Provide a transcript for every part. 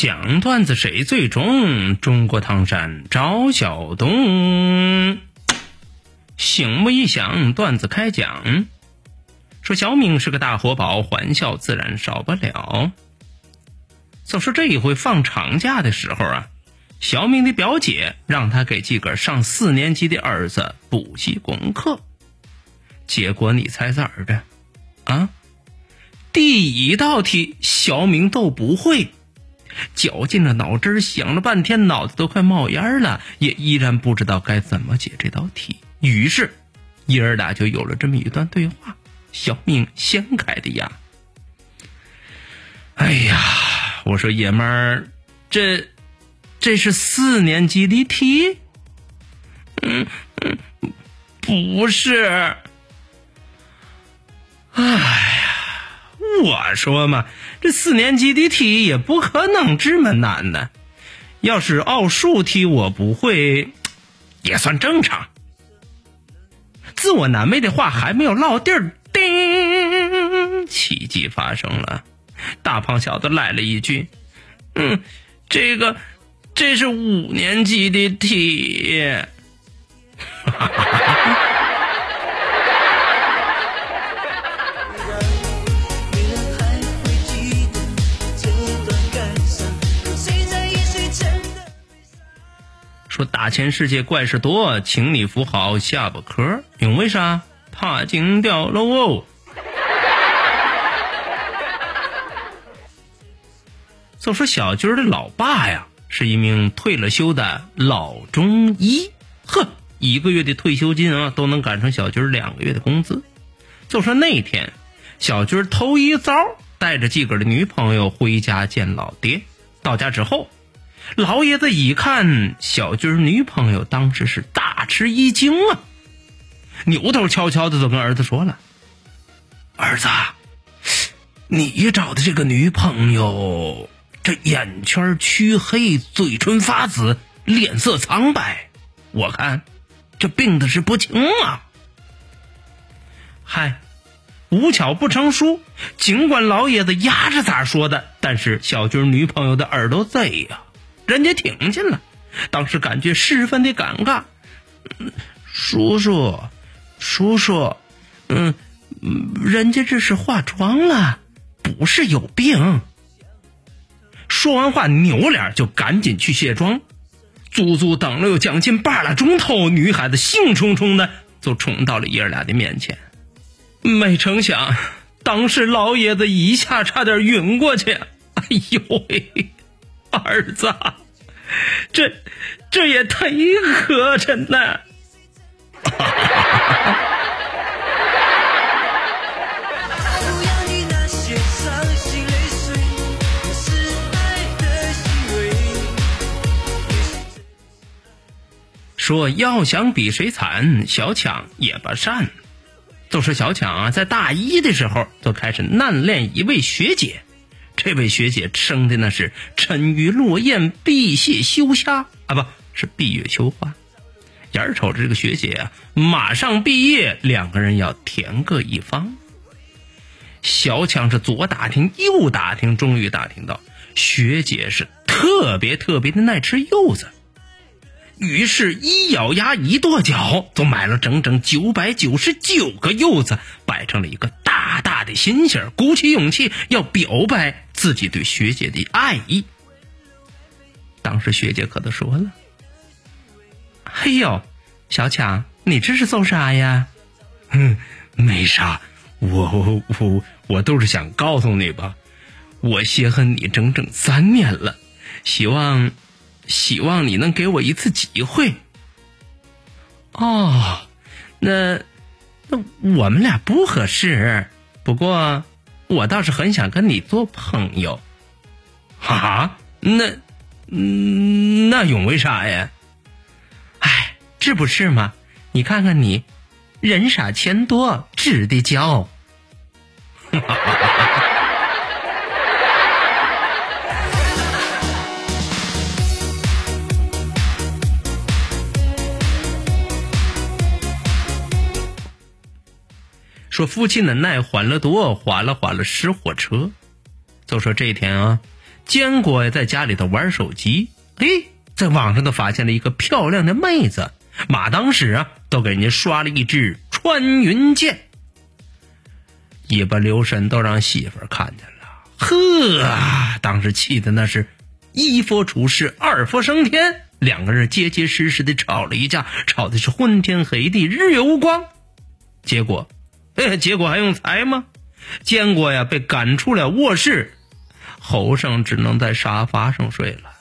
讲段子谁最中？中国唐山赵小东。醒目一响，段子开讲。说小敏是个大活宝，欢笑自然少不了。就说这一回放长假的时候啊，小敏的表姐让她给自个上四年级的儿子补习功课，结果你猜咋的？啊？第一道题小敏都不会。绞尽了脑汁想了半天，脑子都快冒烟了，也依然不知道该怎么解这道题。于是，爷儿俩就有了这么一段对话：小命先开的呀。哎呀，我说爷们儿，这这是四年级的题？嗯嗯，不是。哎，我说嘛。这四年级的题也不可能这么难呢。要是奥数题我不会，也算正常。自我难为的话还没有落地儿，叮！奇迹发生了，大胖小子来了一句：“嗯，这个这是五年级的题。”哈哈说大千世界怪事多，请你扶好下巴壳。因为啥？怕惊掉了哦。就说小军的老爸呀，是一名退了休的老中医，呵，一个月的退休金啊，都能赶上小军两个月的工资。就说那天，小军头一遭带着自个的女朋友回家见老爹，到家之后。老爷子一看小军女朋友，当时是大吃一惊啊！扭头悄悄的就跟儿子说了：“儿子，你找的这个女朋友，这眼圈黢黑，嘴唇发紫，脸色苍白，我看这病的是不轻啊！”嗨，无巧不成书，尽管老爷子压着咋说的，但是小军女朋友的耳朵贼呀。人家听见了，当时感觉十分的尴尬。叔叔，叔叔，嗯，人家这是化妆了，不是有病。说完话，扭脸就赶紧去卸妆。足足等了有将近半拉钟头，女孩子兴冲冲的就冲到了爷俩的面前。没成想，当时老爷子一下差点晕过去。哎呦喂！儿子，这这也太磕碜了！说要想比谁惨，小强也不善。就说小强啊，在大一的时候就开始暗恋一位学姐。这位学姐生的那是沉鱼落雁、闭月羞虾啊，不是闭月羞花。眼瞅着这个学姐啊，马上毕业，两个人要天各一方。小强是左打听右打听，终于打听到学姐是特别特别的爱吃柚子，于是，一咬牙一跺脚，就买了整整九百九十九个柚子，摆成了一个大大的心情，鼓起勇气要表白。自己对学姐的爱意，当时学姐可都说了：“哎呦，小强，你这是做啥呀？”“哼，没啥，我我我我都是想告诉你吧，我稀罕你整整三年了，希望希望你能给我一次机会。”“哦，那那我们俩不合适，不过。”我倒是很想跟你做朋友，哈哈，那，那永为啥呀？哎，这不是吗？你看看你，人傻钱多，值得骄。说夫妻的奶欢乐多，缓了缓了失火车。就说这一天啊，坚果在家里头玩手机，哎，在网上都发现了一个漂亮的妹子，马当时啊都给人家刷了一支穿云箭，一不留神都让媳妇看见了，呵，当时气的那是一佛出世，二佛升天，两个人结结实实的吵了一架，吵的是昏天黑地，日月无光，结果。结果还用猜吗？建国呀被赶出了卧室，侯生只能在沙发上睡了。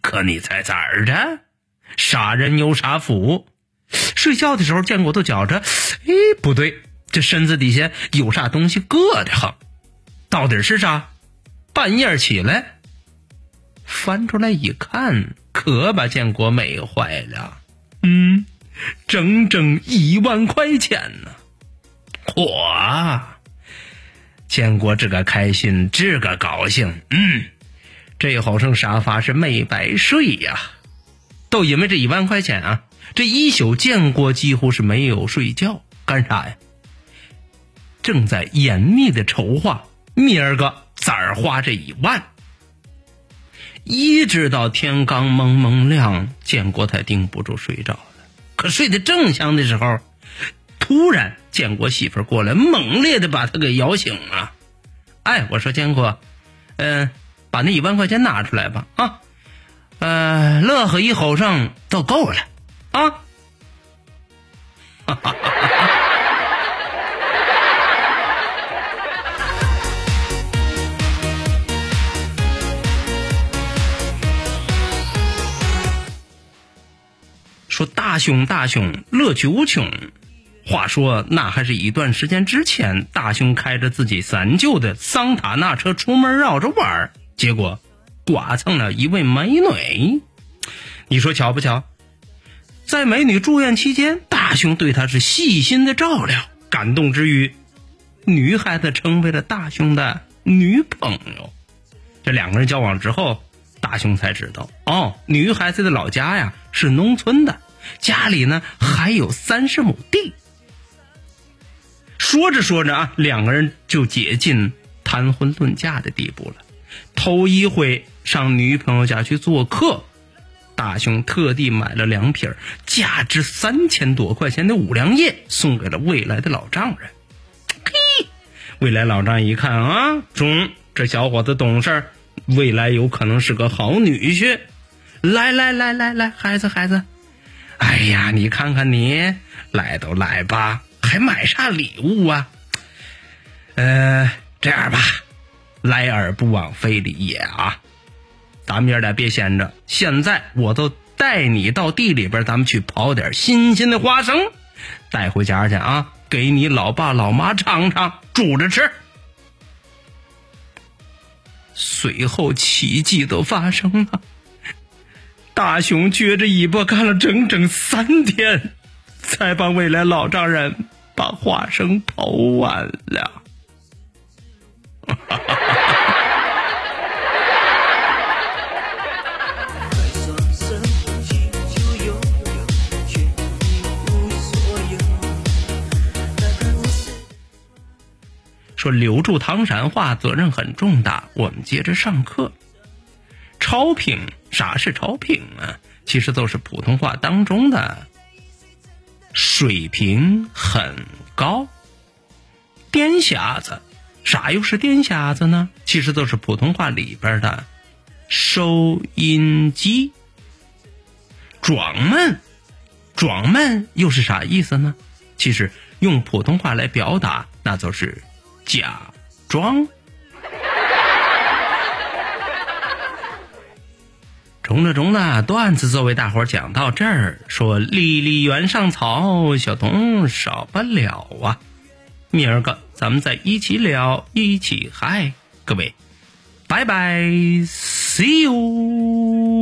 可你猜咋的？杀人有傻福。睡觉的时候，建国都觉着，哎，不对，这身子底下有啥东西硌得慌。到底是啥？半夜起来，翻出来一看，可把建国美坏了。嗯，整整一万块钱呢。嚯！建国这个开心，这个高兴，嗯，这好生沙发是没白睡呀。都因为这一万块钱啊，这一宿建国几乎是没有睡觉，干啥呀？正在严密的筹划明儿个咋花这一万。一直到天刚蒙蒙亮，建国才顶不住睡着了。可睡得正香的时候。突然，建国媳妇过来，猛烈的把他给摇醒了。哎，我说建国，嗯，把那一万块钱拿出来吧，啊，呃，乐呵一吼声都够了，啊。哈哈哈哈说大凶大凶，乐趣无穷。话说，那还是一段时间之前，大雄开着自己三舅的桑塔纳车出门绕着玩儿，结果刮蹭了一位美女。你说巧不巧？在美女住院期间，大雄对她是细心的照料，感动之余，女孩子成为了大雄的女朋友。这两个人交往之后，大雄才知道，哦，女孩子的老家呀是农村的，家里呢还有三十亩地。说着说着啊，两个人就接近谈婚论嫁的地步了。头一回上女朋友家去做客，大雄特地买了两瓶价值三千多块钱的五粮液，送给了未来的老丈人。嘿，未来老丈一看啊，中，这小伙子懂事儿，未来有可能是个好女婿。来来来来来，孩子孩子，哎呀，你看看你，来都来吧。还买啥礼物啊？呃，这样吧，来而不往非礼也啊！咱们爷俩别闲着，现在我都带你到地里边，咱们去刨点新鲜的花生，带回家去啊，给你老爸老妈尝尝，煮着吃。随后奇迹都发生了，大熊撅着尾巴干了整整三天，才把未来老丈人。把花生刨完了。说留住唐山话责任很重大。我们接着上课。超品，啥是超品啊？其实都是普通话当中的。水平很高，电匣子，啥又是电匣子呢？其实都是普通话里边的收音机。装闷，装闷又是啥意思呢？其实用普通话来表达，那就是假装。中了中了，段子作为大伙儿讲到这儿，说离离原上草，小童少不了啊。明儿个咱们再一起聊，一起嗨，各位，拜拜，see you。